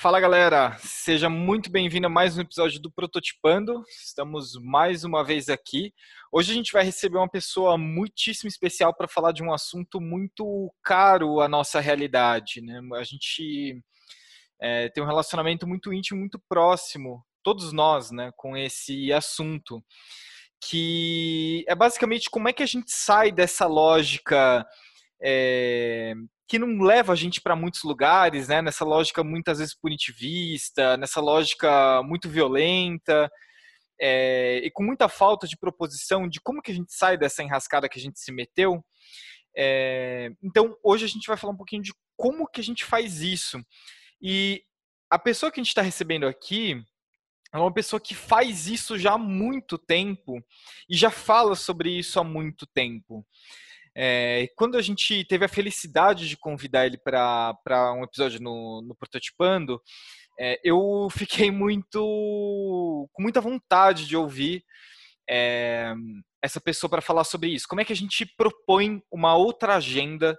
Fala galera, seja muito bem-vindo a mais um episódio do Prototipando. Estamos mais uma vez aqui. Hoje a gente vai receber uma pessoa muitíssimo especial para falar de um assunto muito caro à nossa realidade. Né? A gente é, tem um relacionamento muito íntimo, muito próximo, todos nós, né, com esse assunto, que é basicamente como é que a gente sai dessa lógica é, que não leva a gente para muitos lugares, né? Nessa lógica muitas vezes punitivista, nessa lógica muito violenta é, e com muita falta de proposição de como que a gente sai dessa enrascada que a gente se meteu. É, então hoje a gente vai falar um pouquinho de como que a gente faz isso e a pessoa que a gente está recebendo aqui é uma pessoa que faz isso já há muito tempo e já fala sobre isso há muito tempo. É, quando a gente teve a felicidade de convidar ele para um episódio no, no Prototipando, é, eu fiquei muito com muita vontade de ouvir é, essa pessoa para falar sobre isso. Como é que a gente propõe uma outra agenda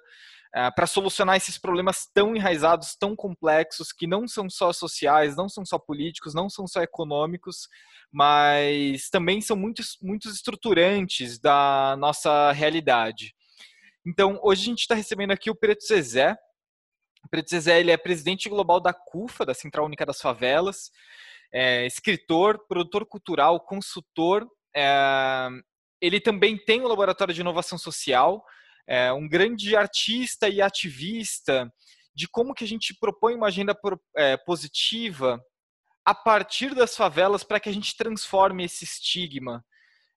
para solucionar esses problemas tão enraizados, tão complexos, que não são só sociais, não são só políticos, não são só econômicos, mas também são muitos, muitos estruturantes da nossa realidade. Então, hoje a gente está recebendo aqui o Preto Zezé. O Preto Zezé ele é presidente global da CUFA, da Central Única das Favelas, é escritor, produtor cultural, consultor. É, ele também tem um laboratório de inovação social, é um grande artista e ativista de como que a gente propõe uma agenda é, positiva a partir das favelas para que a gente transforme esse estigma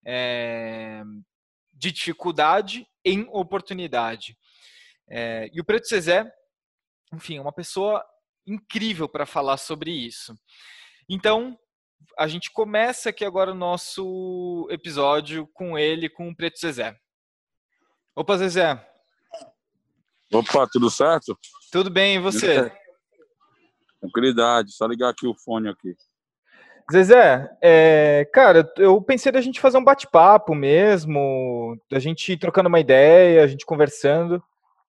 é, de dificuldade em oportunidade. É, e o Preto Cezé, enfim, é uma pessoa incrível para falar sobre isso. Então, a gente começa aqui agora o nosso episódio com ele, com o Preto Zezé. Opa, Zezé. Opa, tudo certo? Tudo bem, e você? Tranquilidade, só ligar aqui o fone aqui. Zezé, é, cara, eu pensei da gente fazer um bate-papo mesmo, da gente trocando uma ideia, a gente conversando.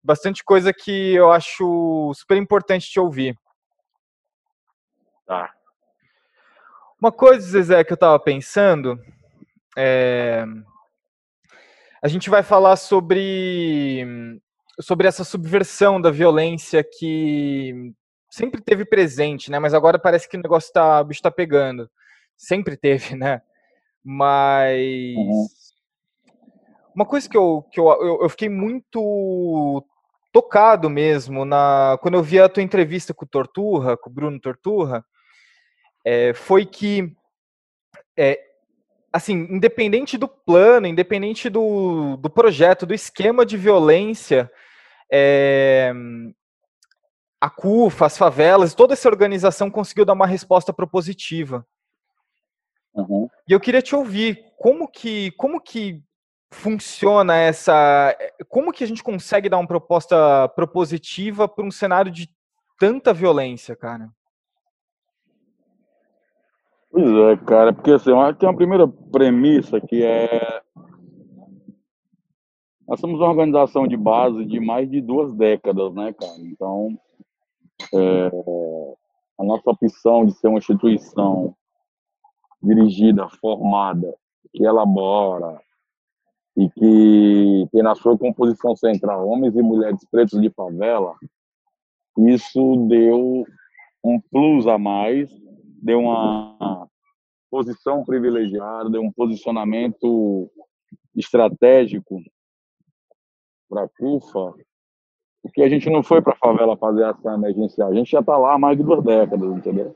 Bastante coisa que eu acho super importante te ouvir. Tá. Uma coisa, Zezé, que eu tava pensando, é, a gente vai falar sobre, sobre essa subversão da violência que sempre teve presente, né? Mas agora parece que o negócio tá, o bicho tá pegando. Sempre teve, né? Mas uhum. uma coisa que eu, que eu, eu, eu, fiquei muito tocado mesmo na quando eu vi a tua entrevista com o Torturra, com o Bruno Torturra, é, foi que é, assim, independente do plano, independente do, do projeto, do esquema de violência, é, a CUFA, as favelas, toda essa organização conseguiu dar uma resposta propositiva. Uhum. E eu queria te ouvir, como que, como que funciona essa, como que a gente consegue dar uma proposta propositiva para um cenário de tanta violência, cara? Pois é, cara, porque assim, tem uma primeira premissa que é nós somos uma organização de base de mais de duas décadas, né, cara? Então, é, a nossa opção de ser uma instituição dirigida, formada, que elabora e que tem na sua composição central homens e mulheres pretos de favela, isso deu um plus a mais, deu uma posição privilegiada, deu um posicionamento estratégico para a CUFA porque a gente não foi para a favela fazer ação emergencial. A gente já está lá há mais de duas décadas, entendeu?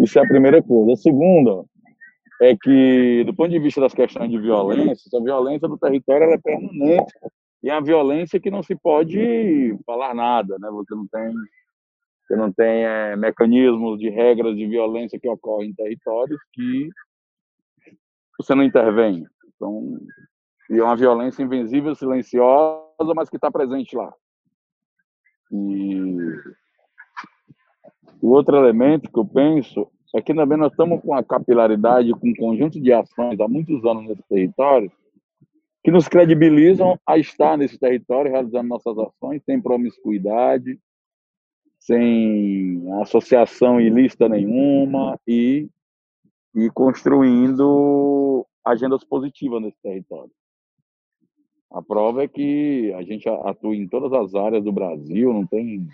Isso é a primeira coisa. A segunda é que, do ponto de vista das questões de violência, a violência do território é permanente. E é a violência que não se pode falar nada, né? Você não tem, você não tem é, mecanismos de regras de violência que ocorrem em territórios que você não intervém. Então, e é uma violência invisível, silenciosa, mas que está presente lá. E o outro elemento que eu penso é que também nós estamos com a capilaridade, com um conjunto de ações há muitos anos nesse território, que nos credibilizam a estar nesse território realizando nossas ações sem promiscuidade, sem associação ilícita nenhuma e, e construindo agendas positivas nesse território. A prova é que a gente atua em todas as áreas do Brasil, não tem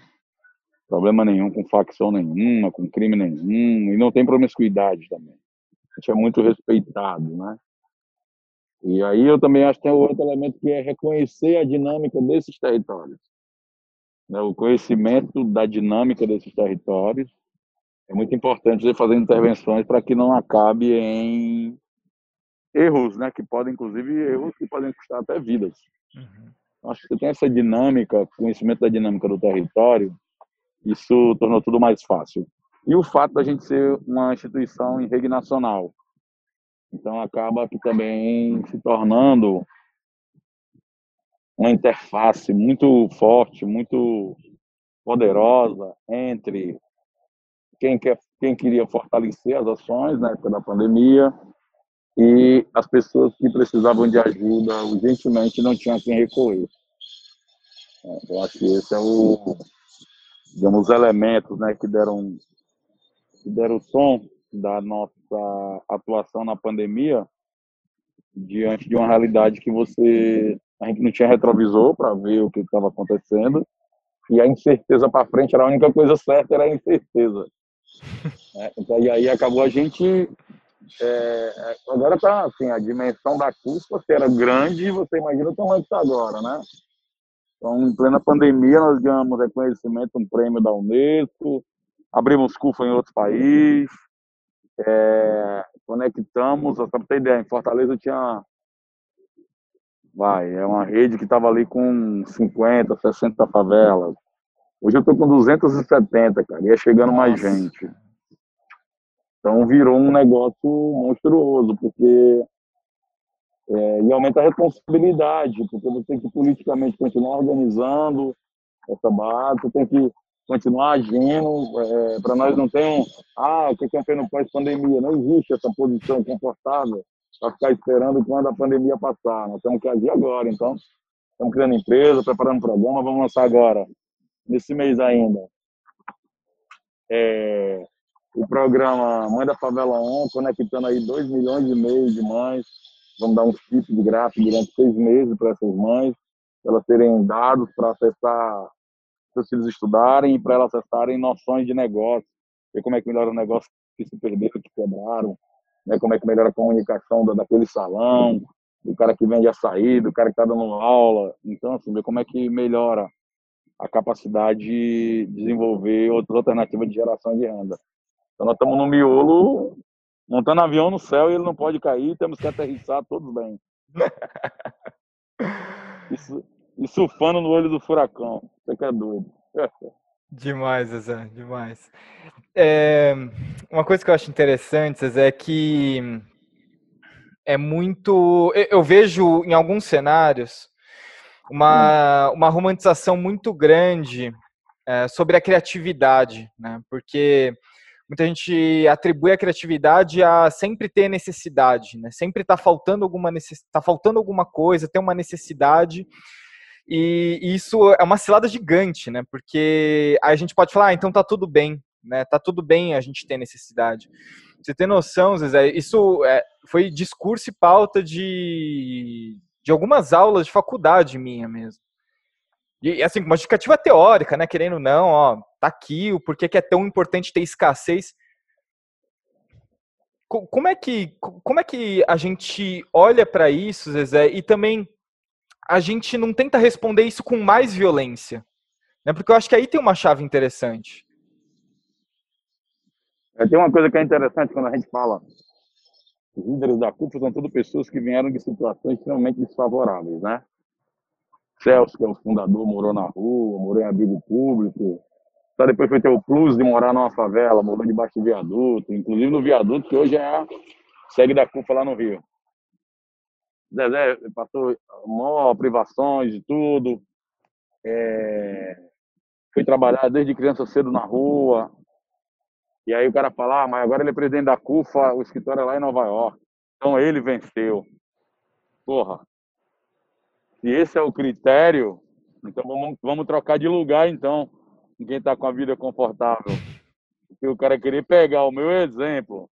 problema nenhum com facção nenhuma, com crime nenhum, e não tem promiscuidade também. A gente é muito respeitado, né? E aí eu também acho que tem outro elemento que é reconhecer a dinâmica desses territórios. Né? O conhecimento da dinâmica desses territórios é muito importante você fazer intervenções para que não acabe em erros, né? Que podem, inclusive, erros que podem custar até vidas. Uhum. Acho que tem essa dinâmica, conhecimento da dinâmica do território, isso tornou tudo mais fácil. E o fato da gente ser uma instituição em rede nacional, então acaba que também se tornando uma interface muito forte, muito poderosa entre quem quer, quem queria fortalecer as ações na época da pandemia e as pessoas que precisavam de ajuda urgentemente não tinham quem recorrer. É, então acho que esse é o, digamos, os elementos, né, que deram que deram o tom da nossa atuação na pandemia diante de uma realidade que você a gente não tinha retrovisor para ver o que estava acontecendo e a incerteza para frente era a única coisa certa era a incerteza é, então, e aí acabou a gente é, agora tá assim a dimensão da CUSPA se era grande você imagina o tamanho que está agora né então em plena pandemia nós ganhamos reconhecimento um prêmio da Unesco abrimos CUFA em outros países é, conectamos, só para ter ideia, em Fortaleza tinha. Vai, é uma rede que estava ali com 50, 60 favelas. Hoje eu estou com 270, cara, e é chegando Nossa. mais gente. Então virou um negócio monstruoso, porque é, e aumenta a responsabilidade, porque você tem que politicamente continuar organizando essa base, você tem que continuar agindo. É, para nós não tem um, ah, o que é no pós-pandemia. Não existe essa posição confortável para ficar esperando quando a pandemia passar. Nós temos que agir agora. Então, estamos criando empresa, preparando programa, vamos lançar agora, nesse mês ainda. É, o programa Mãe da Favela 1, conectando aí 2 milhões e meio de mães. Vamos dar um chip de gráfico durante seis meses para essas mães, para elas terem dados para acessar seus filhos estudarem e para elas acessarem noções de negócio, ver como é que melhora o negócio que se perderam, que quebraram, né, como é que melhora a comunicação daquele salão, do cara que vende açaí, do cara que está dando aula. Então, assim, ver como é que melhora a capacidade de desenvolver outras alternativas de geração de renda. Então, nós estamos no miolo, montando avião no céu e ele não pode cair, temos que aterrissar todos bem. Isso, e surfando no olho do furacão. Você que é doido. Demais, Zezé, demais. É, uma coisa que eu acho interessante, Zezé, é que é muito. Eu vejo em alguns cenários uma, uma romantização muito grande é, sobre a criatividade, né? Porque muita gente atribui a criatividade a sempre ter necessidade, né? Sempre está faltando alguma necess... tá faltando alguma coisa, tem uma necessidade e isso é uma cilada gigante, né? Porque a gente pode falar, ah, então tá tudo bem, né? Tá tudo bem a gente ter necessidade. Você tem noção, Zezé? Isso é, foi discurso e pauta de, de algumas aulas de faculdade minha mesmo. E assim, uma justificativa teórica, né? Querendo não, ó, tá aqui o porquê que é tão importante ter escassez. Como é que, como é que a gente olha para isso, Zezé, e também a gente não tenta responder isso com mais violência. Né? Porque eu acho que aí tem uma chave interessante. É, tem uma coisa que é interessante quando a gente fala os líderes da CUP são todas pessoas que vieram de situações extremamente desfavoráveis, né? Celso, que é o fundador, morou na rua, morou em abrigo público. Só depois foi ter o plus de morar numa favela, morou debaixo de viaduto, inclusive no viaduto, que hoje é a segue da CUFA lá no Rio. Zezé passou maior privações e tudo. É, fui trabalhar desde criança cedo na rua. E aí o cara fala, ah, mas agora ele é presidente da CUFA, o escritório é lá em Nova York. Então ele venceu. Porra. Se esse é o critério, então vamos, vamos trocar de lugar então. Quem está com a vida confortável. Porque o cara querer pegar o meu exemplo.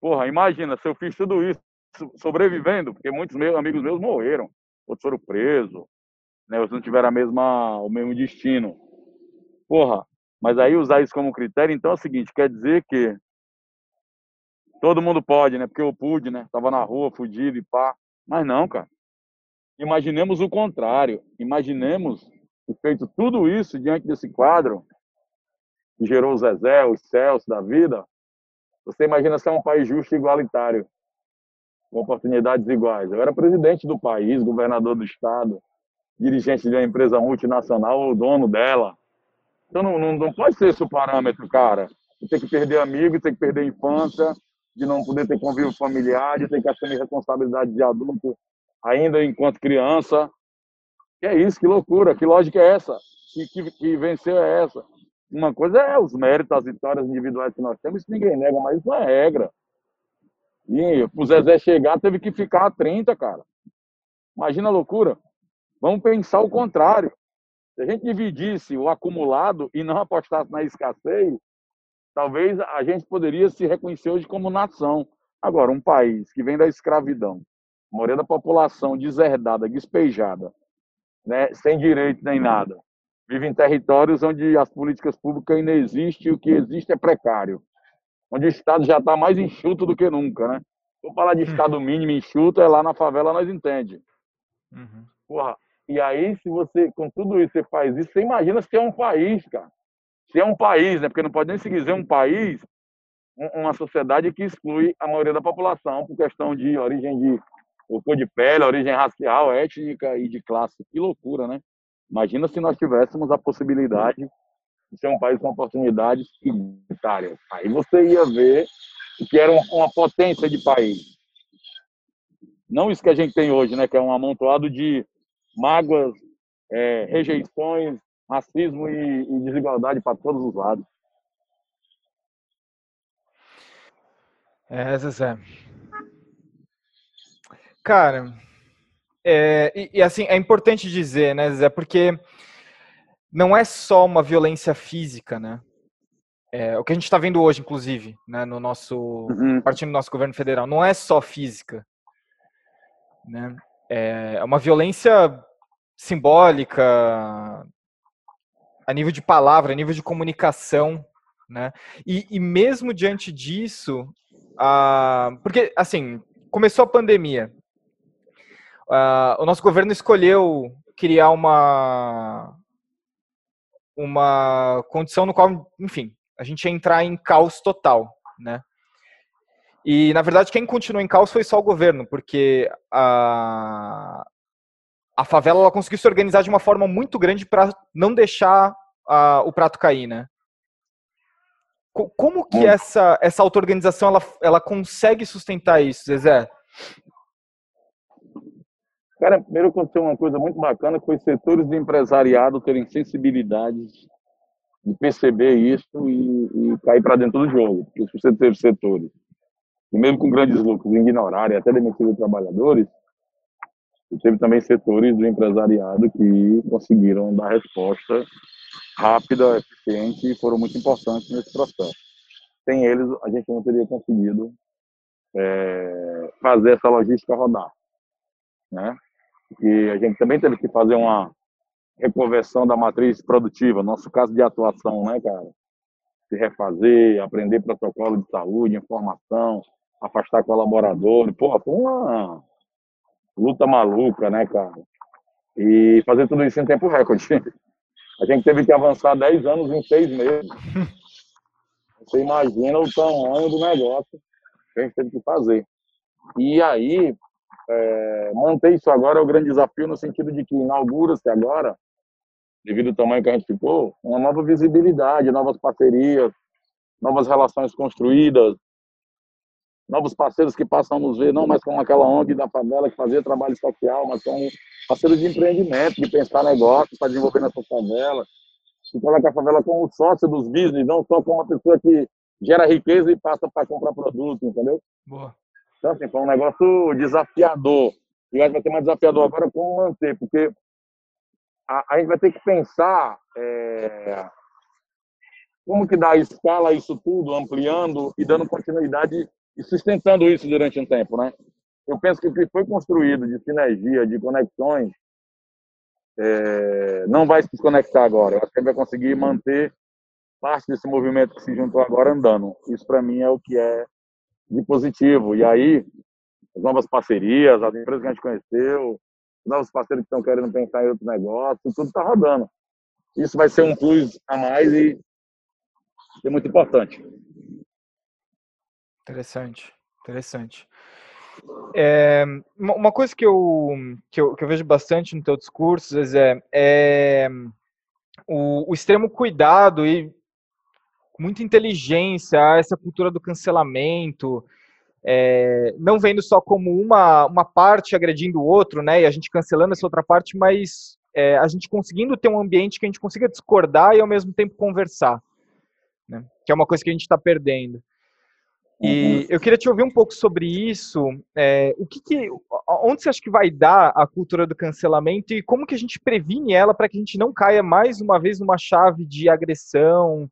Porra, imagina, se eu fiz tudo isso sobrevivendo, porque muitos meus amigos meus morreram, outros foram presos, né? Outros não tiveram a mesma, o mesmo destino. Porra, mas aí usar isso como critério, então é o seguinte, quer dizer que todo mundo pode, né? Porque eu pude, né? Tava na rua, fudido e pá. Mas não, cara. Imaginemos o contrário. Imaginemos que feito tudo isso diante desse quadro que gerou o Zezé, os Celso da vida. Você imagina se é um país justo e igualitário, com oportunidades iguais. Eu era presidente do país, governador do estado, dirigente de uma empresa multinacional ou dono dela. Então não, não, não pode ser esse o parâmetro, cara. Tem que perder amigo, tem que perder infância, de não poder ter convívio familiar, de ter que assumir responsabilidade de adulto ainda enquanto criança. Que é isso, que loucura, que lógica é essa? Que, que, que venceu é essa? Uma coisa é os méritos, as vitórias individuais que nós temos, isso ninguém nega, mas isso é regra. E o Zezé chegar, teve que ficar a 30, cara. Imagina a loucura. Vamos pensar o contrário. Se a gente dividisse o acumulado e não apostasse na escassez, talvez a gente poderia se reconhecer hoje como nação. Agora, um país que vem da escravidão, a maioria da população deserdada, despejada, né, sem direito nem nada, vive em territórios onde as políticas públicas ainda existem e o que existe é precário, onde o Estado já está mais enxuto do que nunca, né? Vou falar de Estado mínimo enxuto, é lá na favela nós entende. Uhum. Porra, e aí, se você, com tudo isso, você faz isso, você imagina se é um país, cara. Se é um país, né? Porque não pode nem se dizer um país, uma sociedade que exclui a maioria da população por questão de origem de cor de pele, origem racial, étnica e de classe. Que loucura, né? Imagina se nós tivéssemos a possibilidade de ser um país com oportunidades igualitárias. Aí você ia ver que era uma potência de país. Não isso que a gente tem hoje, né? Que é um amontoado de mágoas, é, rejeições, racismo e, e desigualdade para todos os lados. É, Zezé. Cara, é, e, e, assim, é importante dizer, né, Zé, porque não é só uma violência física, né? É, o que a gente está vendo hoje, inclusive, né, no nosso uhum. partindo do nosso governo federal, não é só física, né? É uma violência simbólica, a nível de palavra, a nível de comunicação, né? E, e mesmo diante disso, porque assim começou a pandemia, o nosso governo escolheu criar uma uma condição no qual, enfim, a gente ia entrar em caos total, né? E, na verdade, quem continuou em caos foi só o governo, porque a, a favela ela conseguiu se organizar de uma forma muito grande para não deixar a, o prato cair, né? Como que essa, essa auto-organização ela, ela consegue sustentar isso, Zezé? Cara, primeiro aconteceu uma coisa muito bacana, foi setores de empresariado terem sensibilidade de perceber isso e, e cair para dentro do jogo. Porque você teve setores e mesmo com grandes lucros, ignorarem até demitir os trabalhadores, teve também setores do empresariado que conseguiram dar resposta rápida, eficiente e foram muito importantes nesse processo. Sem eles, a gente não teria conseguido é, fazer essa logística rodar. Né? E a gente também teve que fazer uma reconversão da matriz produtiva, nosso caso de atuação, né, cara? Se refazer, aprender protocolo de saúde, informação, afastar colaboradores. Pô, foi uma luta maluca, né, cara? E fazer tudo isso em tempo recorde. A gente teve que avançar 10 anos em 6 meses. Você imagina o tamanho do negócio que a gente teve que fazer. E aí, é, manter isso agora é o grande desafio, no sentido de que inaugura-se agora, devido ao tamanho que a gente ficou, uma nova visibilidade, novas parcerias, novas relações construídas, novos parceiros que passam a nos ver, não mais como aquela ONG da favela que fazia trabalho social, mas como parceiros de empreendimento, de pensar negócios para desenvolver nessa favela, de colocar a favela como sócio dos business, não só como uma pessoa que gera riqueza e passa para comprar produto, entendeu? Boa. Então, assim, foi um negócio desafiador. E acho que vai ser mais desafiador agora como manter, porque a, a gente vai ter que pensar é, como que dá escala isso tudo, ampliando e dando continuidade e sustentando isso durante um tempo, né? Eu penso que o que foi construído de sinergia, de conexões, é, não vai se desconectar agora. Eu acho que vai conseguir manter parte desse movimento que se juntou agora andando. Isso, para mim, é o que é de positivo. E aí, as novas parcerias, as empresas que a gente conheceu, os novos parceiros que estão querendo pensar em outro negócio, tudo está rodando. Isso vai ser um plus a mais e é muito importante. Interessante, interessante. É, uma coisa que eu, que eu, que eu vejo bastante no teu discurso é, é o, o, extremo cuidado e muita inteligência essa cultura do cancelamento, é, não vendo só como uma, uma parte agredindo o outro, né, e a gente cancelando essa outra parte, mas é, a gente conseguindo ter um ambiente que a gente consiga discordar e ao mesmo tempo conversar, né, que é uma coisa que a gente está perdendo. E uhum. eu queria te ouvir um pouco sobre isso. É, o que, que, onde você acha que vai dar a cultura do cancelamento e como que a gente previne ela para que a gente não caia mais uma vez numa chave de agressão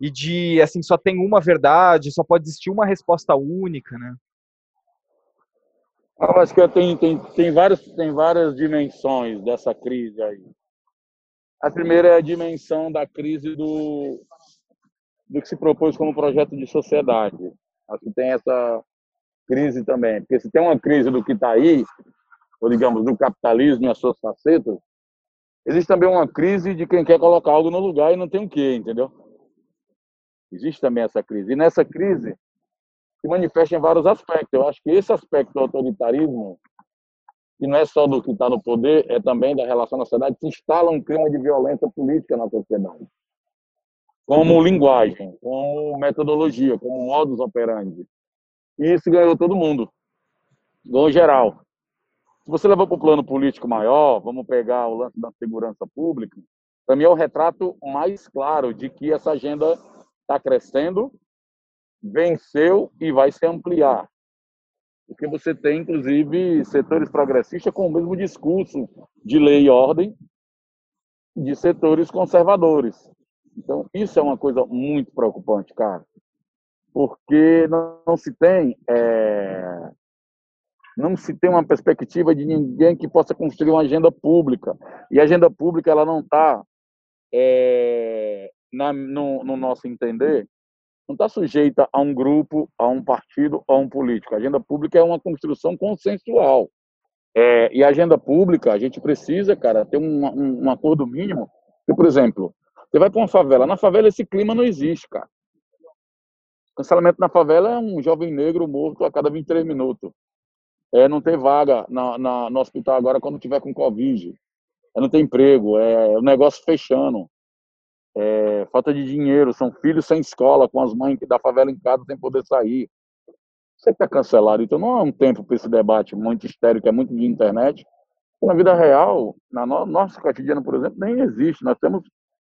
e de assim só tem uma verdade, só pode existir uma resposta única, né? Eu acho que tem, tem, tem, várias, tem várias dimensões dessa crise aí. A primeira é a dimensão da crise do, do que se propôs como projeto de sociedade. Acho que tem essa crise também. Porque se tem uma crise do que está aí, ou digamos, do capitalismo e as suas facetas, existe também uma crise de quem quer colocar algo no lugar e não tem o quê, entendeu? Existe também essa crise. E nessa crise se manifesta em vários aspectos. Eu acho que esse aspecto do autoritarismo, que não é só do que está no poder, é também da relação na sociedade, se instala um clima de violência política na sociedade como linguagem, como metodologia, como modus operandi. E isso ganhou todo mundo, ganhou geral. Se você levar para o plano político maior, vamos pegar o lance da segurança pública, mim é o retrato mais claro de que essa agenda está crescendo, venceu e vai se ampliar. Porque você tem, inclusive, setores progressistas com o mesmo discurso de lei e ordem de setores conservadores. Então, isso é uma coisa muito preocupante, cara, porque não, não se tem é, não se tem uma perspectiva de ninguém que possa construir uma agenda pública e a agenda pública ela não está é, no, no nosso entender não está sujeita a um grupo, a um partido, a um político. A agenda pública é uma construção consensual. É, e a agenda pública, a gente precisa, cara, ter um, um, um acordo mínimo. Que, por exemplo, você vai para uma favela. Na favela esse clima não existe, cara. Cancelamento na favela é um jovem negro morto a cada 23 minutos. É não ter vaga na, na, no hospital agora quando tiver com Covid. É não ter emprego. É o negócio fechando. É, falta de dinheiro. São filhos sem escola, com as mães da favela em casa sem poder sair. Você está cancelado. Então não é um tempo para esse debate muito que é muito de internet. Na vida real, na no, nosso cotidiano, por exemplo, nem existe. Nós temos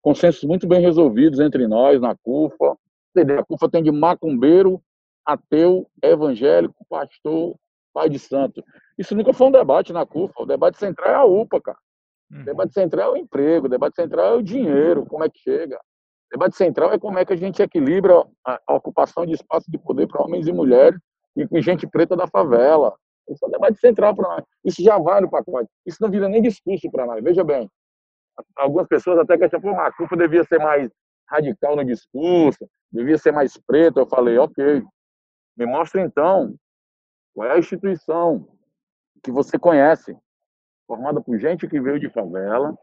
consensos muito bem resolvidos entre nós, na CUFA. A CUFA tem de macumbeiro, ateu, evangélico, pastor, pai de santo. Isso nunca foi um debate na CUFA. O debate central é a UPA, cara. Uhum. debate central é o emprego, debate central é o dinheiro, como é que chega. Debate central é como é que a gente equilibra a, ocupação de espaço de poder para homens e mulheres e com gente preta da favela. Isso é o debate central para nós. Isso já vai no pacote. Isso não vira nem discurso para nós. Veja bem, algumas pessoas até questionam, a culpa devia ser mais radical no discurso, devia ser mais preto. Eu falei, ok, me mostra então qual é a instituição que você conhece, formada por gente que veio de favela,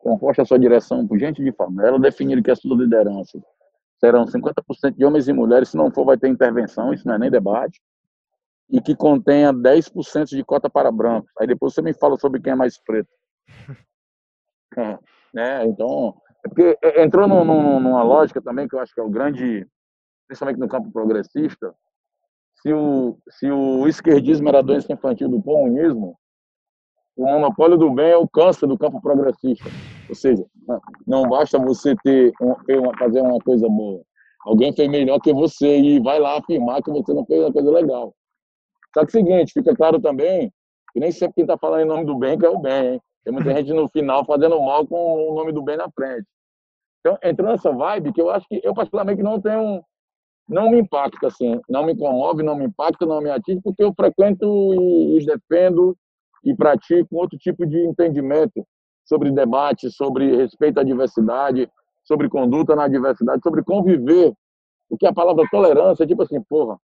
composta a sua direção por gente de favela, definindo que as suas lideranças serão 50% de homens e mulheres, se não for vai ter intervenção, isso não é nem debate, e que contenha 10% de cota para brancos. Aí depois você me fala sobre quem é mais preto. né? Então, é porque entrou numa lógica também que eu acho que é o grande, principalmente no campo progressista, se o, se o esquerdismo era a doença infantil do comunismo, o monopólio do bem é o câncer do campo progressista. Ou seja, não basta você ter fazer uma coisa boa. Alguém fez melhor que você e vai lá afirmar que você não fez uma coisa legal. Só que é o seguinte, fica claro também que nem sempre quem está falando em nome do bem que é o bem, hein? Tem muita gente no final fazendo mal com o nome do bem na frente. Então, entrou nessa vibe que eu acho que eu particularmente não tenho não me impacta assim, não me comove, não me impacta, não me atinge, porque eu frequento e os defendo e pratico outro tipo de entendimento sobre debate, sobre respeito à diversidade, sobre conduta na diversidade, sobre conviver. Porque a palavra tolerância é tipo assim, porra,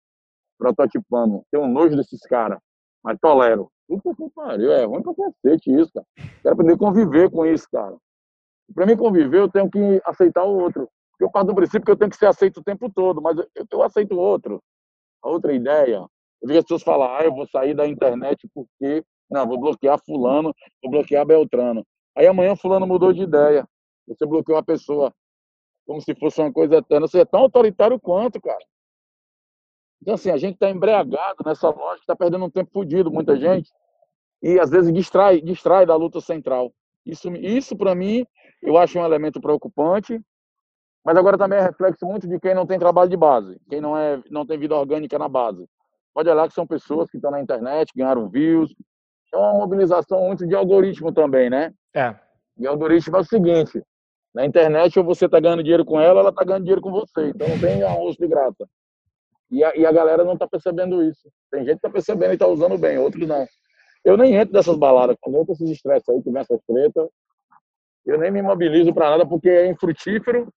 prototipando, tenho um nojo desses caras, mas tolero. Puta que pariu, é ruim pra cacete isso, cara. Quero aprender a conviver com isso, cara. Para mim conviver, eu tenho que aceitar o outro. Eu parto do princípio que eu tenho que ser aceito o tempo todo, mas eu, eu aceito o outro. A outra ideia. Eu vi as pessoas falar, ah, eu vou sair da internet porque. Não, vou bloquear Fulano, vou bloquear Beltrano. Aí amanhã Fulano mudou de ideia. Você bloqueou uma pessoa como se fosse uma coisa eterna. Você é tão autoritário quanto, cara. Então, assim, a gente está embriagado nessa lógica, está perdendo um tempo fodido, muita gente, e às vezes distrai, distrai da luta central. Isso, isso para mim, eu acho um elemento preocupante, mas agora também é reflexo muito de quem não tem trabalho de base, quem não, é, não tem vida orgânica na base. Pode olhar que são pessoas que estão na internet, ganharam views. É uma mobilização muito de algoritmo também, né? É. E algoritmo é o seguinte: na internet, ou você está ganhando dinheiro com ela, ela está ganhando dinheiro com você. Então não tem almoço de graça. E a, e a galera não está percebendo isso. Tem gente que está percebendo e está usando bem, outros não. Eu nem entro dessas baladas. Quando eu esses estresses aí, que vem essas tretas, eu nem me mobilizo para nada, porque é infrutífero.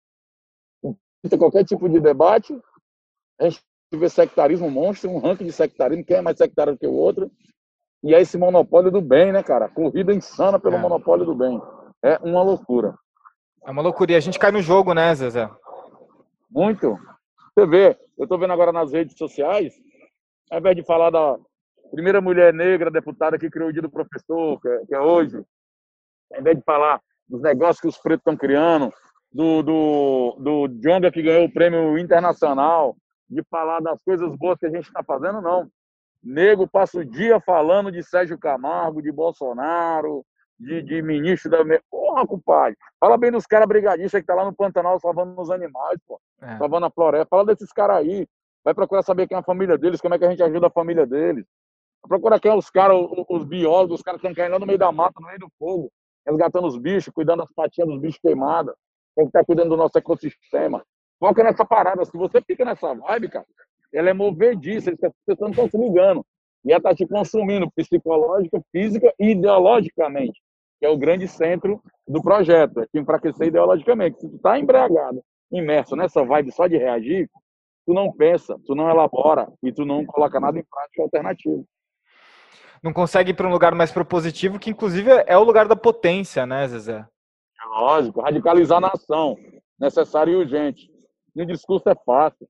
Qualquer tipo de debate, a gente vê sectarismo monstro, um ranking de sectarismo, quem é mais sectário do que o outro. E é esse monopólio do bem, né, cara? Corrida insana pelo é. monopólio do bem. É uma loucura. É uma loucura. E a gente cai no jogo, né, Zezé? Muito. Você vê, eu estou vendo agora nas redes sociais, ao invés de falar da primeira mulher negra deputada que criou o dia do professor, que é, que é hoje, ao invés de falar dos negócios que os pretos estão criando, do, do, do Jonga que ganhou o prêmio internacional, de falar das coisas boas que a gente está fazendo, não. Nego passa o dia falando de Sérgio Camargo, de Bolsonaro, de, de ministro da. Porra, compadre. Fala bem dos caras brigadistas que tá lá no Pantanal salvando os animais, pô. É. Salvando a floresta. Fala desses caras aí. Vai procurar saber quem é a família deles, como é que a gente ajuda a família deles. Procura quem é os caras, os, os biólogos, os caras que estão caindo lá no meio da mata, no meio do fogo, resgatando os bichos, cuidando das patinhas dos bichos queimadas. Tem que estar cuidando do nosso ecossistema. Foca nessa parada. Se você fica nessa vibe, cara, ela é movediça, as pessoas não estão se ligando. E ela está te consumindo psicológica, física e ideologicamente que é o grande centro do projeto, é te enfraquecer ideologicamente. Se tu está embriagado, imerso nessa vibe só de reagir, tu não pensa, tu não elabora e tu não coloca nada em prática alternativo. Não consegue ir para um lugar mais propositivo, que inclusive é o lugar da potência, né, Zezé? É lógico, radicalizar a nação, necessário e urgente. E o discurso é fácil.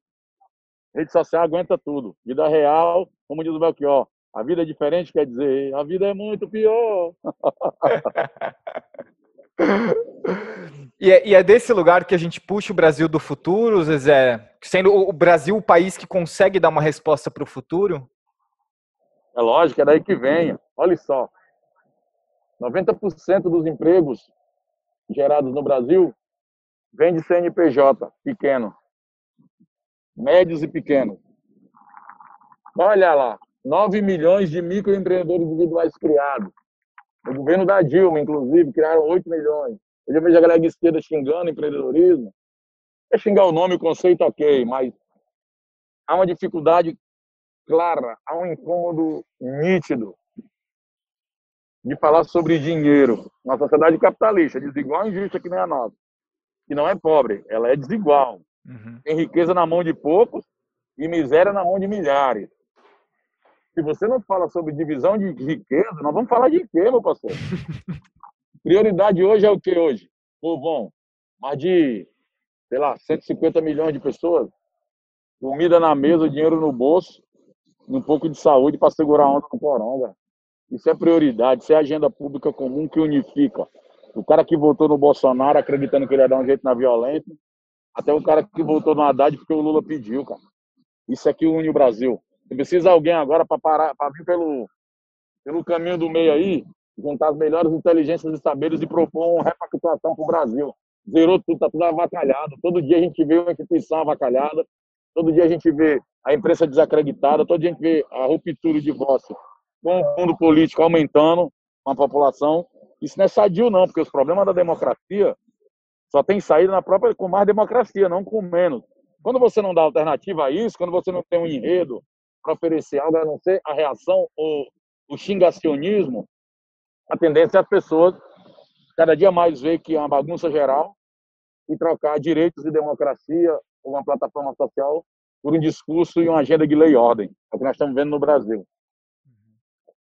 Rede social aguenta tudo. Vida real, como diz o Belchior, a vida é diferente, quer dizer, a vida é muito pior. e, é, e, é, desse lugar que a gente puxa o Brasil do futuro, Zezé? Sendo o Brasil o país que consegue dar uma resposta para o futuro? É lógico, é daí que vem. Olha só, 90% dos empregos gerados no Brasil vem de CNPJ pequeno, médios e pequenos. Olha lá, 9 milhões de microempreendedores individuais criados. O governo da Dilma, inclusive, criaram 8 milhões. Eu já vejo a galera de esquerda xingando empreendedorismo. É xingar o nome, o conceito, ok, mas há uma dificuldade clara, há um incômodo nítido de falar sobre dinheiro. Uma sociedade capitalista, desigual e injusta que nem a nossa, que não é pobre, ela é desigual. Uhum. Tem riqueza na mão de poucos e miséria na mão de milhares. Se você não fala sobre divisão de riqueza, nós vamos falar de quê, meu parceiro? Prioridade hoje é o que hoje? Povão, mais de, sei lá, 150 milhões de pessoas, comida na mesa, dinheiro no bolso, um pouco de saúde para segurar a onda no coronga. Isso é prioridade, isso é agenda pública comum que unifica. O cara que votou no Bolsonaro acreditando que ele ia dar um jeito na violência, até o cara que votou no Haddad porque o Lula pediu, cara. Isso aqui une o Brasil. precisa de alguém agora para parar, para vir pelo, pelo caminho do meio aí, juntar as melhores inteligências e saberes e propor uma repactuação para o Brasil. Zerou tudo, está tudo avacalhado. Todo dia a gente vê uma instituição avacalhada, todo dia a gente vê a imprensa desacreditada, todo dia a gente vê a ruptura de voz com o mundo político aumentando com a população. Isso não é sadio, não, porque os problemas da democracia só tem saída na própria com mais democracia, não com menos. Quando você não dá alternativa a isso, quando você não tem um enredo para oferecer algo a não ser a reação ou o xingacionismo, a tendência é as pessoas cada dia mais ver que é uma bagunça geral e trocar direitos e democracia, uma plataforma social, por um discurso e uma agenda de lei e ordem. É o que nós estamos vendo no Brasil.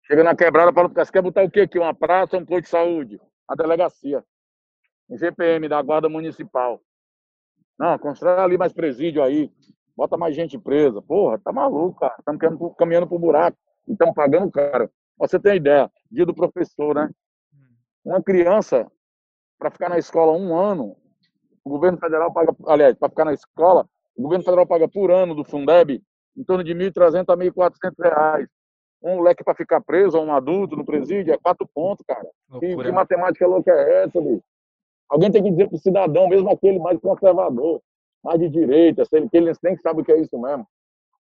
Chega na quebrada, fala você quer botar o quê aqui? Uma praça, um posto de saúde? A delegacia. GPM da Guarda Municipal. Não, constrói ali mais presídio aí. Bota mais gente presa. Porra, tá maluco, cara. Estamos caminhando pro buraco. E estamos pagando caro. Você tem ideia, dia do professor, né? Uma criança, para ficar na escola um ano, o governo federal paga, aliás, para ficar na escola, o governo federal paga por ano do Fundeb em torno de R$ 1.300 a R$ 1.400. Um moleque para ficar preso, ou um adulto no presídio, é quatro pontos, cara. Que, que, matemática louca é essa, bicho? Alguém tem que dizer para o cidadão, mesmo aquele mais conservador, mais de direita, que ele nem sabe o que é isso mesmo.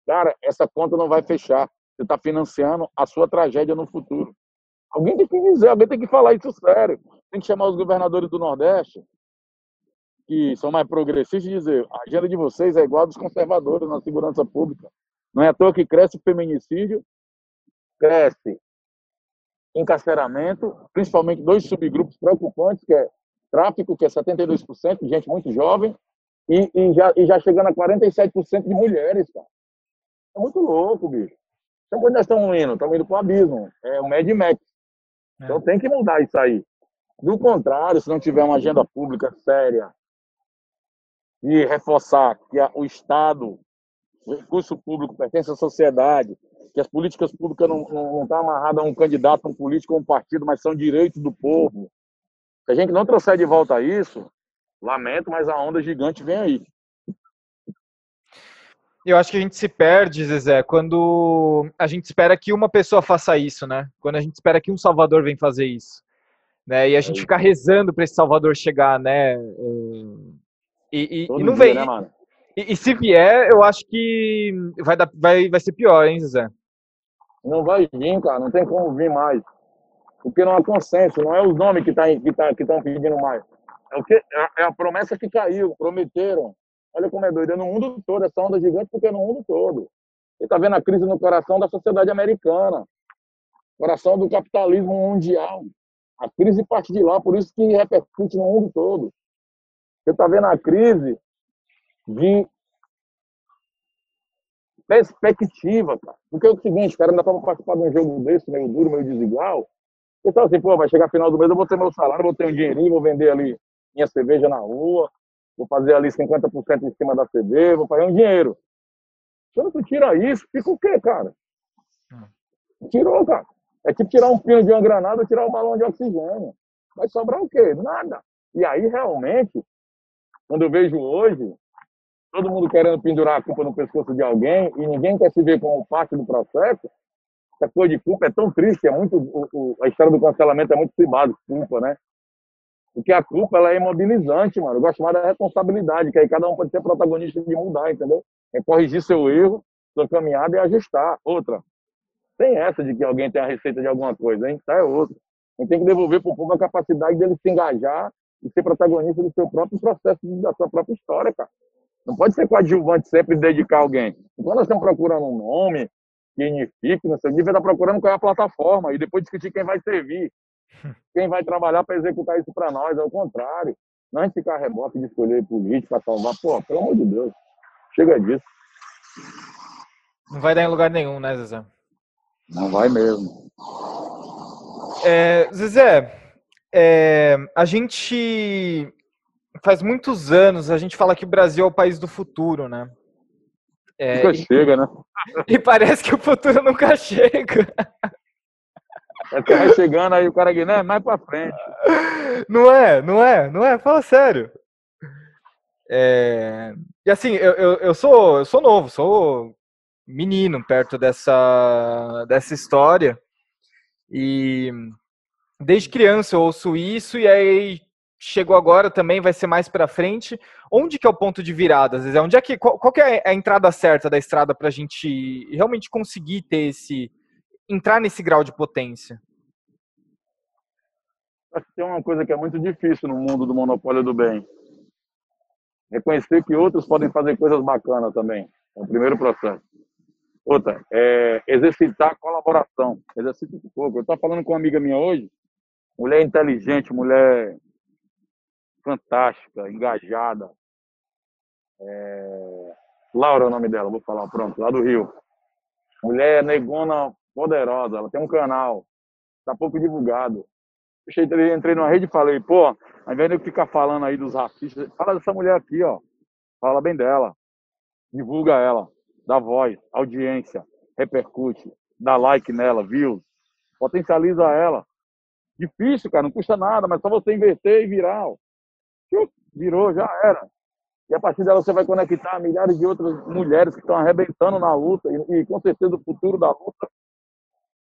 Cara, essa conta não vai fechar. Você está financiando a sua tragédia no futuro. Alguém tem que dizer, alguém tem que falar isso sério. Tem que chamar os governadores do Nordeste, que são mais progressistas, e dizer: a agenda de vocês é igual a dos conservadores na segurança pública. Não é à toa que cresce o feminicídio, cresce encarceramento, principalmente dois subgrupos preocupantes, que é tráfico, que é 72%, de gente muito jovem, e, e, já, e já chegando a 47% de mulheres, cara. É muito louco, bicho. Então, quando nós estamos indo, estamos indo para o abismo. É o Mad Max. É. Então, tem que mudar isso aí. Do contrário, se não tiver uma agenda pública séria e reforçar que a, o Estado, o recurso público pertence à sociedade, que as políticas públicas não estão não, tá amarradas a um candidato, a um político ou um partido, mas são direitos do povo. Se a gente não trouxer de volta isso, lamento, mas a onda gigante vem aí. Eu acho que a gente se perde, Zezé, quando a gente espera que uma pessoa faça isso, né? Quando a gente espera que um Salvador venha fazer isso. Né? E a gente é fica rezando para esse Salvador chegar, né? É, e, e, e não vem. Né, e, e, se vier, eu acho que vai, dar, vai, vai ser pior, hein, Zezé? Não vai vir, cara. Não tem como vir mais. Porque não há consenso. Não é os nomes que tá, estão tá, que pedindo mais. É, o que, é, é a promessa que caiu. Prometeram Olha como é doido, é no mundo todo, essa onda gigante, porque é no mundo todo. Você está vendo a crise no coração da sociedade americana, coração do capitalismo mundial. A crise parte de lá, por isso que repercute no mundo todo. Você está vendo a crise de perspectiva, cara. Porque é o seguinte, cara ainda estava participando de um jogo desse, meio duro, meio desigual. Fala assim, pô, vai chegar final do mês, eu vou ter meu salário, vou ter um dinheirinho, vou vender ali minha cerveja na rua, vou fazer ali 50% em cima da CD, vou fazer um dinheiro. Quando tu tira isso, fica o quê, cara? Hum. Tirou, cara. É tipo tirar um pino de uma granada tirar um balão de oxigênio. Vai sobrar o quê? Nada. E aí, realmente, quando eu vejo hoje, todo mundo querendo pendurar a culpa no pescoço de alguém e ninguém quer se ver como parte do processo, essa coisa de culpa é tão triste, é muito, o, o, a história do cancelamento é muito privado, culpa, né? Porque a culpa ela é imobilizante, mano. Eu gosto mais da responsabilidade, que aí cada um pode ser protagonista de mudar, entendeu? É corrigir seu erro, sua caminhada e ajustar. Outra. Tem essa de que alguém tem a receita de alguma coisa, hein? Tá é outra. A gente tem que devolver para o povo a capacidade dele se engajar e ser protagonista do seu próprio processo, da sua própria história, cara. Não pode ser coadjuvante sempre dedicar alguém. Quando nós estamos procurando um nome unifique, não sei, nível está procurando qual é a plataforma e depois discutir quem vai servir quem vai trabalhar para executar isso para nós, é o contrário. Não é ficar reboque de escolher político para salvar. Pô, pelo amor de Deus. Chega disso. Não vai dar em lugar nenhum, né, Zezé? Não vai mesmo. É, Zezé, é, a gente faz muitos anos a gente fala que o Brasil é o país do futuro, né? É, nunca e, chega, né? E parece que o futuro nunca chega. É vai chegando aí o cara aqui, né? Mais pra frente. Não é, não é, não é, fala sério. É... E assim, eu, eu, eu, sou, eu sou novo, sou menino perto dessa, dessa história. E desde criança eu ouço isso e aí chegou agora também, vai ser mais para frente. Onde que é o ponto de virada, Zezé? Onde é que, qual, qual que é a entrada certa da estrada para a gente realmente conseguir ter esse, entrar nesse grau de potência? Acho que tem uma coisa que é muito difícil no mundo do monopólio do bem. Reconhecer que outros podem fazer coisas bacanas também. É o primeiro processo. Outra, é exercitar colaboração. Exercita um pouco. Eu estava falando com uma amiga minha hoje, mulher inteligente, mulher fantástica, engajada. É... Laura é o nome dela, vou falar, pronto, lá do Rio. Mulher negona poderosa, ela tem um canal, está pouco divulgado. Eu entrei numa rede e falei, pô, ao invés de eu ficar falando aí dos racistas, fala dessa mulher aqui, ó. Fala bem dela. Divulga ela. Dá voz, audiência, repercute, dá like nela, views. Potencializa ela. Difícil, cara, não custa nada, mas só você inverter e virar. Virou, já era. E a partir dela você vai conectar milhares de outras mulheres que estão arrebentando na luta. E, e com certeza o futuro da luta,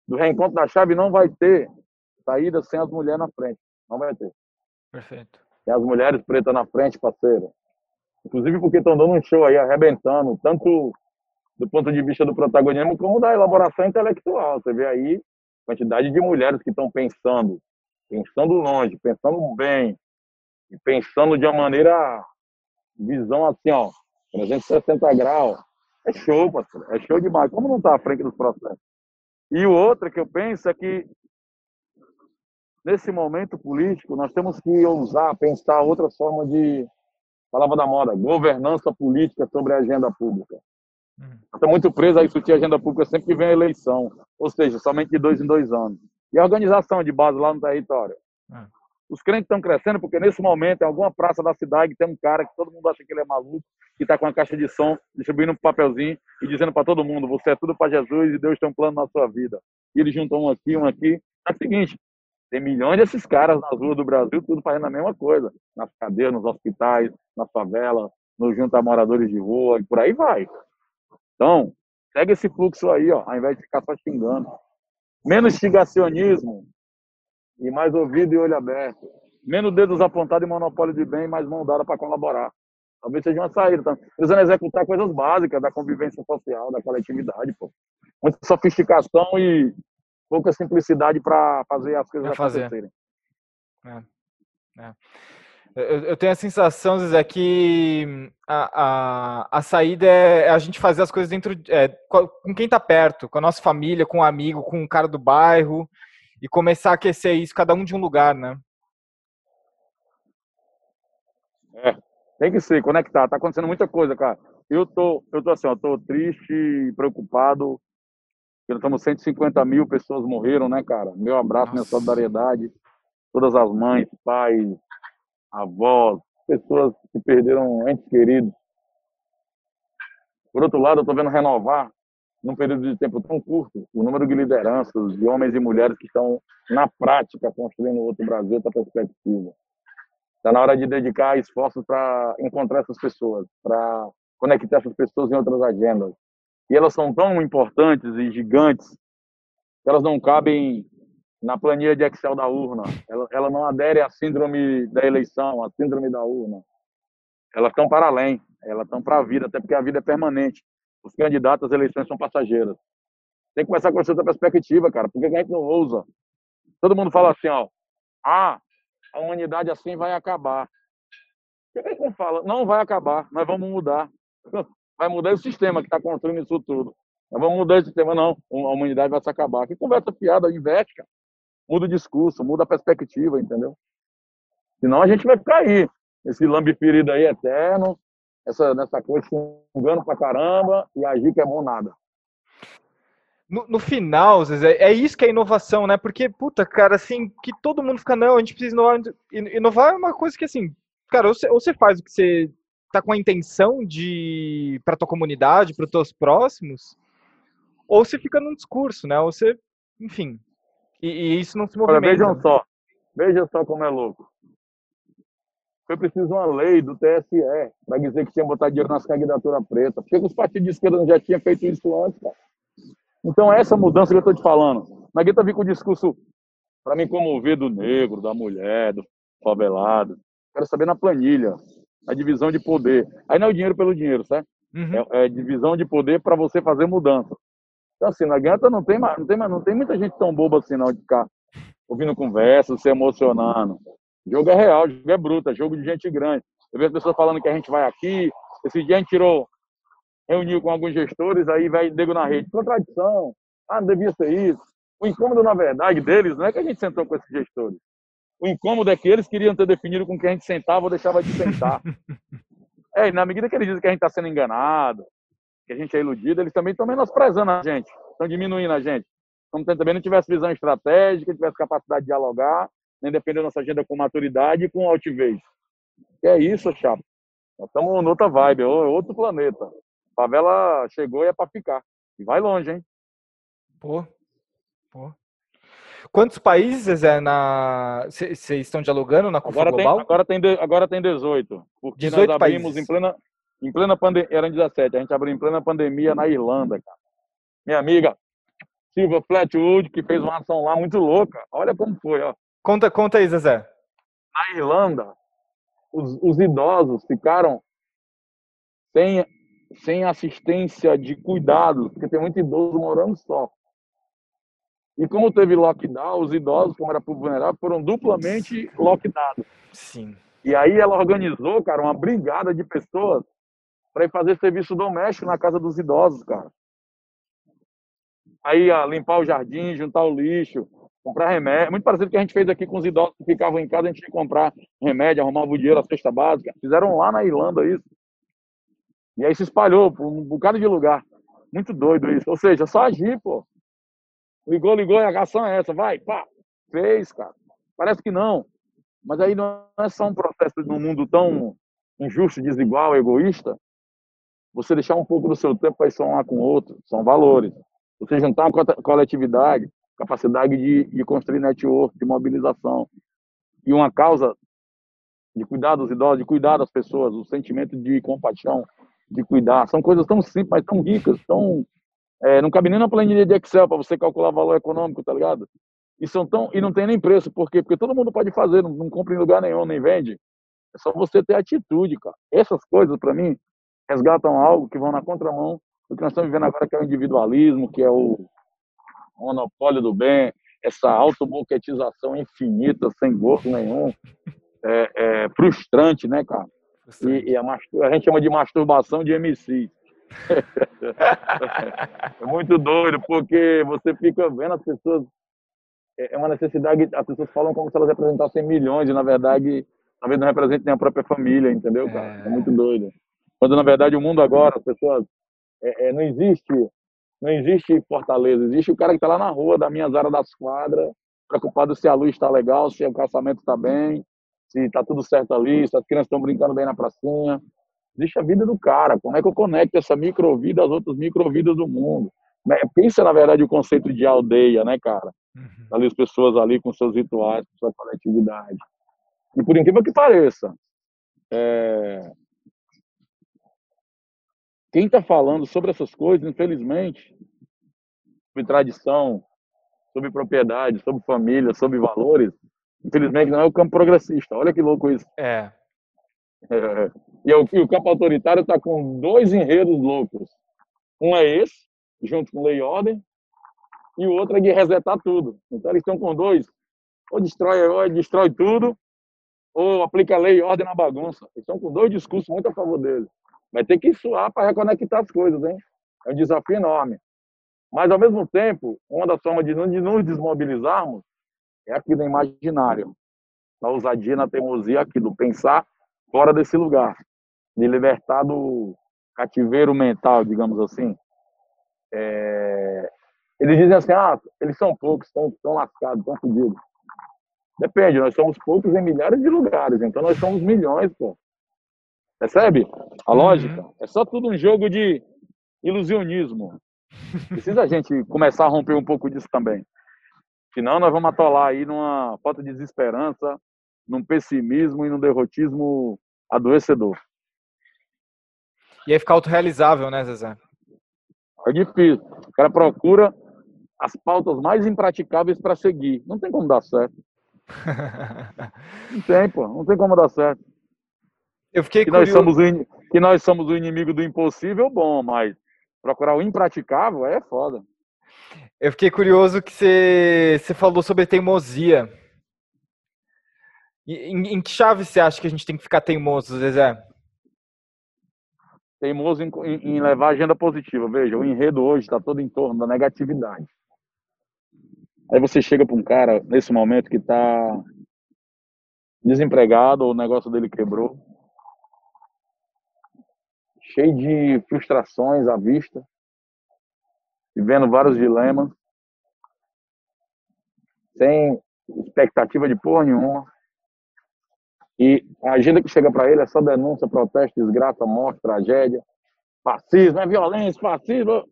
do reencontro da chave, não vai ter saída sem as mulheres na frente. Não vai ter. Perfeito. Tem as mulheres pretas na frente, parceiro. Inclusive porque estão dando um show aí, arrebentando, tanto do ponto de vista do protagonismo como da elaboração intelectual. Você vê aí a quantidade de mulheres que estão pensando, pensando longe, pensando bem, e pensando de uma maneira, visão assim, ó, 360 graus. É show, parceiro. É show demais. Como não está à frente dos processos? E o outro que eu penso é que nesse momento político, nós temos que ousar pensar outra forma de, palavra da moda, governança política sobre a agenda pública. Hum. Está muito preso a discutir a agenda pública sempre que vem a eleição, ou seja, somente de dois em dois anos. E a organização de base lá no território. Os crentes estão crescendo porque nesse momento, em alguma praça da cidade, tem um cara que todo mundo acha que ele é maluco, que está com uma caixa de som, distribuindo um papelzinho e dizendo para todo mundo: você é tudo para Jesus e Deus tem um plano na sua vida. E ele juntou um aqui, um aqui. É o seguinte: tem milhões desses caras nas ruas do Brasil, tudo fazendo a mesma coisa. Nas cadeias, nos hospitais, nas favelas, no a moradores de rua, e por aí vai. Então, segue esse fluxo aí, ó, ao invés de ficar só xingando. Menos xingacionismo e mais ouvido e olho aberto. Menos dedos apontados e monopólio de bem, mais mão dada para colaborar. Talvez seja uma saída. Tá? Precisando executar coisas básicas da convivência social, da coletividade, pô. Muita sofisticação e pouca simplicidade para fazer as coisas fazer. acontecerem. É. É. Eu, eu, tenho a sensação, Zé, que a, a, a saída é a gente fazer as coisas dentro é, com quem está perto, com a nossa família, com um amigo, com um cara do bairro e começar a aquecer isso, cada um de um lugar, né? É, tem que ser, conectar. Tá acontecendo muita coisa, cara. Eu tô, eu tô assim, eu tô triste, preocupado, nós estamos 150 mil pessoas morreram, né, cara? Meu abraço, Nossa. minha solidariedade. Todas as mães, pais, avós, pessoas que perderam entes queridos. Por outro lado, eu estou vendo renovar, num período de tempo tão curto, o número de lideranças, de homens e mulheres que estão, na prática, construindo outro Brasil, outra perspectiva. Está na hora de dedicar esforços para encontrar essas pessoas, para conectar essas pessoas em outras agendas, e elas são tão importantes e gigantes que elas não cabem na planilha de Excel da urna. Ela, ela não adere à síndrome da eleição, à síndrome da urna. Elas estão para além, elas estão para a vida, até porque a vida é permanente. Os candidatos às eleições são passageiras. Tem que começar com essa perspectiva, cara. Por que a gente não ousa? Todo mundo fala assim, ó. Ah, a humanidade assim vai acabar. Por que não fala? Não vai acabar, nós vamos mudar vai mudar o sistema que está construindo isso tudo. Nós vamos mudar esse sistema, não. A humanidade vai se acabar. Que conversa piada, investe, cara. Muda o discurso, muda a perspectiva, entendeu? Senão a gente vai ficar aí. Esse lambe ferido aí eterno, essa, nessa coisa xingando pra caramba e agir que é bom nada. No, no, final, Zezé, é isso que é inovação, né? Porque, puta, cara, assim, que todo mundo fica, não, a gente precisa inovar. Inovar é uma coisa que, assim, cara, ou você, ou você faz o que você tá com a intenção de para tua comunidade, para os teus próximos, ou você fica num discurso, né? Ou você, enfim, e, e isso não se movimenta. Olha, vejam só, vejam só como é louco. Foi preciso uma lei do TSE para dizer que tinha que botar dinheiro nas candidaturas pretas. Porque os partidos de esquerda não já tinham feito isso antes, cara. Então, essa mudança que eu estou te falando. Nagueta vir com o discurso, para me comover do negro, da mulher, do favelado. Quero saber na planilha, a divisão de poder. Aí não é o dinheiro pelo dinheiro, certo? Uhum. É, é, divisão de poder para você fazer mudança. Então, assim, na guerra não tem, não, tem, não tem muita gente tão boba assim, não, de ficar ouvindo conversa, se emocionando. Jogo é real, jogo é bruto, é jogo de gente grande. Eu vejo pessoas falando que a gente vai aqui. Esse dia a gente tirou, reuniu com alguns gestores, aí vai nego na rede. Contradição. Ah, não devia ser isso. O incômodo, na verdade, deles não é que a gente sentou com esses gestores. O incômodo é que eles queriam ter definido com quem a gente sentava ou deixava de sentar. é, na medida que eles dizem que a gente está sendo enganado, que a gente é iludido, eles também estão menosprezando a gente, estão diminuindo a gente. Como se também não tivesse visão estratégica, tivesse capacidade de dialogar, nem defender nossa agenda com maturidade e com altivez. Que é isso, chapa. Nós estamos em outra vibe, é outro planeta. A favela chegou e é para ficar. E vai longe, hein? Pô, pô. Quantos países é na vocês estão dialogando na CUFA agora Global? Tem, agora tem de, agora tem 18, porque 18 nós abrimos países. em plena em plena pandemia, eram 17, a gente abriu em plena pandemia na Irlanda, cara. Minha amiga Silva Flatwood, que fez uma ação lá muito louca. Olha como foi, ó. Conta, conta aí, Zezé. Na Irlanda, os, os idosos ficaram sem, sem assistência de cuidados, porque tem muito idoso morando só. E como teve lockdown, os idosos, como era para vulnerável, foram duplamente lockdados. Sim. E aí ela organizou, cara, uma brigada de pessoas para ir fazer serviço doméstico na casa dos idosos, cara. Aí, a limpar o jardim, juntar o lixo, comprar remédio. Muito parecido com o que a gente fez aqui com os idosos que ficavam em casa, a gente ia comprar remédio, arrumava o dinheiro, a cesta básica. Fizeram lá na Irlanda isso. E aí se espalhou por um bocado de lugar. Muito doido isso. Ou seja, só agir, pô. Ligou, ligou, e a ação é essa, vai, pá, fez, cara. Parece que não. Mas aí não é só um processo num mundo tão injusto, desigual, egoísta. Você deixar um pouco do seu tempo para somar com outro, são valores. Você juntar uma coletividade, capacidade de, de construir network, de mobilização. E uma causa de cuidar dos idosos, de cuidar das pessoas, o sentimento de compaixão, de cuidar. São coisas tão simples, mas tão ricas, tão é, não cabe nem na planilha de Excel para você calcular valor econômico, tá ligado? E, são tão, e não tem nem preço, por quê? Porque todo mundo pode fazer, não, não compra em lugar nenhum, nem vende. É só você ter atitude, cara. Essas coisas, para mim, resgatam algo que vão na contramão do que nós estamos vivendo agora, que é o individualismo, que é o monopólio do bem, essa autoboquetização infinita, sem gosto nenhum, é, é frustrante, né, cara? E, e a, a, gente chama de masturbação de MC. é muito doido, porque você fica vendo as pessoas. É, é uma necessidade. As pessoas falam como se elas representassem milhões, e na verdade, talvez não representem nem a própria família, entendeu, cara? É, é muito doido. Quando na verdade o mundo agora, as pessoas. É, é, não existe. Não existe Fortaleza, existe o cara que está lá na rua da minha Zara das Quadras, preocupado se a luz está legal, se o calçamento está bem, se está tudo certo ali, se as crianças estão brincando bem na pracinha, Existe a vida do cara. Como é que eu conecto essa microvida às outras microvidas do mundo? Né, pensa, na verdade, o conceito de aldeia, né, cara? Uhum. Ali as pessoas ali com seus rituais, com sua coletividade. E por incrível que pareça, é... quem está falando sobre essas coisas, infelizmente, sobre tradição, sobre propriedade, sobre família, sobre valores, infelizmente não é o campo progressista. Olha que louco isso. É, é, e, o, e o campo autoritário está com dois enredos loucos. Um é esse, junto com lei e ordem, e o outro é de resetar tudo. Então eles estão com dois, ou destrói, ou destrói tudo, ou aplica lei e ordem na bagunça. Eles estão com dois discursos muito a favor dele. Vai ter que suar para reconectar as coisas, hein? É um desafio enorme. Mas, ao mesmo tempo, uma das formas de, de nos desmobilizarmos é aqui no imaginário, na ousadia, na teimosia aqui do pensar fora desse lugar, de libertar do cativeiro mental, digamos assim. É... Eles dizem assim, ah, eles são poucos, estão, estão lascados, estão fodidos. Depende, nós somos poucos em milhares de lugares, então nós somos milhões, pô. Percebe a uhum. lógica? Uhum. É só tudo um jogo de ilusionismo. Precisa a gente começar a romper um pouco disso também. Senão nós vamos atolar aí numa falta de desesperança, num pessimismo e num derrotismo adoecedor. E aí fica autorrealizável, né, Zezé? É difícil. O cara procura as pautas mais impraticáveis para seguir. Não tem como dar certo. não tem, pô. Não tem como dar certo. Eu fiquei que curioso. nós somos o, que nós somos o inimigo do impossível, bom, mas procurar o impraticável é foda. Eu fiquei curioso que você, você falou sobre teimosia. Em, em que chave você acha que a gente tem que ficar teimoso, Zezé? Teimoso em, em, em levar agenda positiva. Veja, o enredo hoje está todo em torno da negatividade. Aí você chega para um cara, nesse momento, que está desempregado, ou o negócio dele quebrou, cheio de frustrações à vista, vivendo vários dilemas, sem expectativa de porra nenhuma. E a agenda que chega para ele é só denúncia, protesto, desgraça, morte, tragédia, fascismo, é violência, fascismo.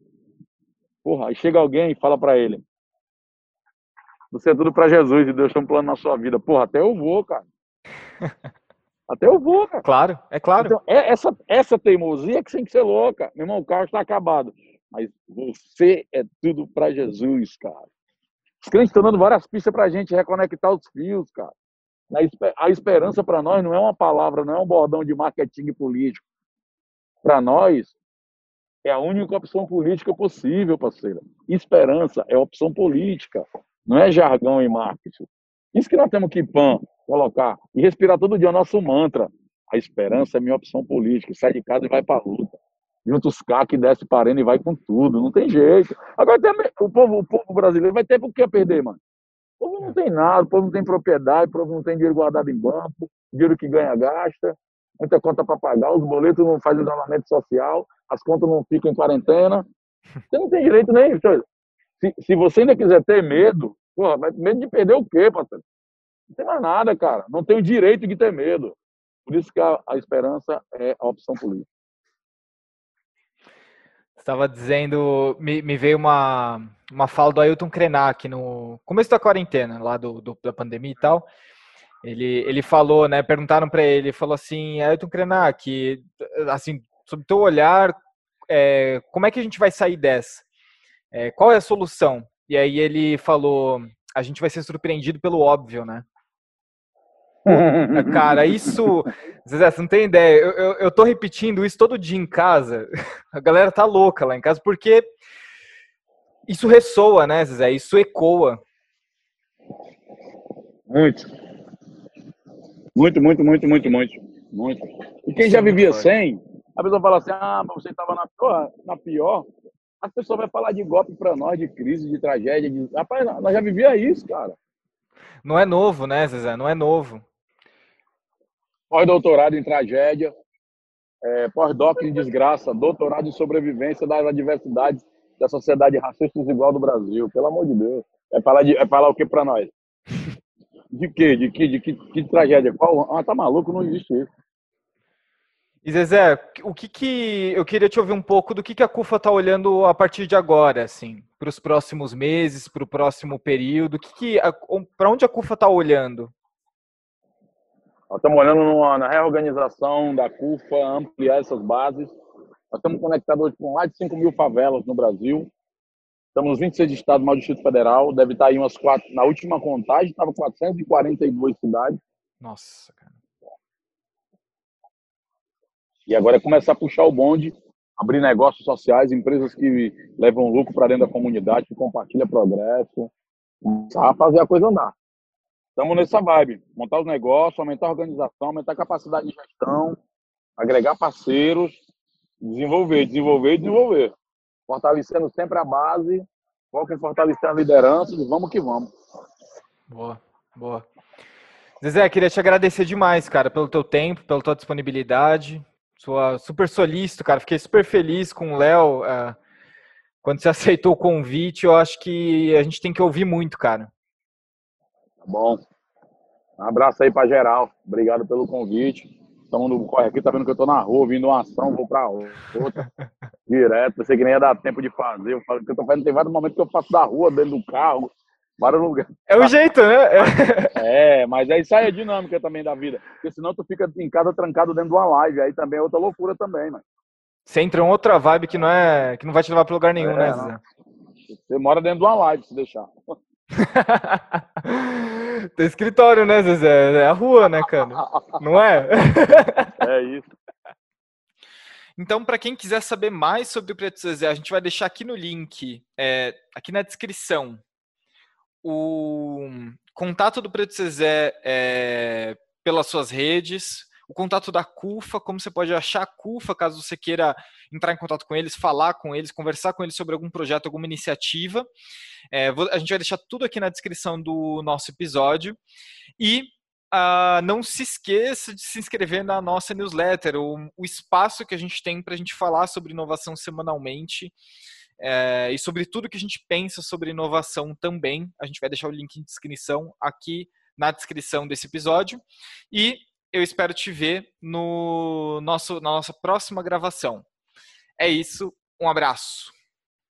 Porra, aí chega alguém e fala para ele: Você é tudo para Jesus e Deus tem um plano na sua vida. Porra, até eu vou, cara. Até eu vou, cara. Claro, é claro. Então, é essa, essa teimosia que tem que ser louca. Meu irmão, o carro está acabado. Mas você é tudo para Jesus, cara. Os crentes estão dando várias pistas para a gente reconectar os fios, cara. A esperança para nós não é uma palavra, não é um bordão de marketing político. Para nós, é a única opção política possível, parceira. Esperança é opção política, não é jargão e marketing. Isso que nós temos que pã, colocar e respirar todo dia o nosso mantra. A esperança é minha opção política. Sai de casa e vai para a luta. Junta os cacos e desce parendo e vai com tudo. Não tem jeito. Agora o povo, o povo brasileiro vai ter por que perder, mano. O povo não tem nada, o povo não tem propriedade, o povo não tem dinheiro guardado em banco, dinheiro que ganha gasta, muita conta para pagar, os boletos não fazem isolamento social, as contas não ficam em quarentena. Você não tem direito nem. Se, se você ainda quiser ter medo, porra, mas medo de perder o quê, parceiro? Não tem mais nada, cara. Não tem o direito de ter medo. Por isso que a, a esperança é a opção política. Estava dizendo, me, me, veio uma, uma fala do Ailton Krenak no começo da quarentena, lá do, do da pandemia e tal. Ele, ele falou, né? Perguntaram para ele, falou assim, Ailton Krenak, assim, sob teu olhar, é, como é que a gente vai sair dessa? É, qual é a solução? E aí ele falou, a gente vai ser surpreendido pelo óbvio, né? Cara, isso. Zé, você não tem ideia. Eu, eu, eu, tô repetindo isso todo dia em casa. A galera tá louca lá em casa, porque isso ressoa, né, Zé? Isso ecoa. Muito. Muito, muito, muito, muito, muito. muito. E quem já vivia sem, a pessoa fala assim: ah, mas você estava na pior, na pior. A pessoa vai falar de golpe para nós, de crise, de tragédia. De... Rapaz, nós já vivia isso, cara. Não é novo, né, Zezé? Não é novo pós-doutorado em tragédia, é, pós-doc em desgraça, doutorado em sobrevivência das adversidades da sociedade racista desigual do Brasil. Pelo amor de Deus. É falar, de, é falar o que para nós? De quê? De que? De que, que tragédia? Qual? Ah, tá maluco? Não existe isso. E Zezé, o que que eu queria te ouvir um pouco do que que a CUFA está olhando a partir de agora, assim, para os próximos meses, para o próximo período, que que para onde a CUFA está olhando? Nós estamos olhando numa, na reorganização da CUFA, ampliar essas bases. Nós estamos conectados hoje com mais de 5 mil favelas no Brasil. Estamos nos 26 estados, mais do Distrito Federal. Deve estar aí umas quatro. Na última contagem, estava 442 cidades. Nossa, cara. E agora é começar a puxar o bonde, abrir negócios sociais, empresas que levam lucro para dentro da comunidade, que compartilham progresso, começar a fazer a coisa andar. Estamos nessa vibe. Montar os negócios, aumentar a organização, aumentar a capacidade de gestão, agregar parceiros, desenvolver, desenvolver desenvolver. Fortalecendo sempre a base, foca em fortalecer a liderança e vamos que vamos. Boa, boa. Zezé, queria te agradecer demais, cara, pelo teu tempo, pela tua disponibilidade. Sua super solícito, cara. Fiquei super feliz com o Léo. Uh, quando você aceitou o convite, eu acho que a gente tem que ouvir muito, cara. Tá bom. Um abraço aí para geral. Obrigado pelo convite. Estamos no corre aqui, tá vendo que eu tô na rua, vindo uma ação, vou para outra. Direto, pensei que nem ia dar tempo de fazer. Eu falo que eu tô fazendo, tem vários momentos que eu faço da rua, dentro do carro, Bora no lugar. É o jeito, né? É, mas é isso aí a dinâmica também da vida. Porque senão tu fica em casa trancado dentro de uma live. Aí também é outra loucura também, mano. Você entra em outra vibe que não é. que não vai te levar pra lugar nenhum, É, né. Zé? Você mora dentro de uma live, se deixar. Tem escritório, né, Zezé? É a rua, né, cara? Não é? É isso. Então, para quem quiser saber mais sobre o Preto Zezé, a gente vai deixar aqui no link, é, aqui na descrição, o contato do Preto Zezé é, pelas suas redes, o contato da CUFA, como você pode achar a CUFA, caso você queira entrar em contato com eles, falar com eles, conversar com eles sobre algum projeto, alguma iniciativa. É, vou- a gente vai deixar tudo aqui na descrição do nosso episódio. E ah, não se esqueça de se inscrever na nossa newsletter, o, o espaço que a gente tem para a gente falar sobre inovação semanalmente é, e sobre tudo que a gente pensa sobre inovação também. A gente vai deixar o link de inscrição aqui na descrição desse episódio. E eu espero te ver no nosso, na nossa próxima gravação. É isso, um abraço.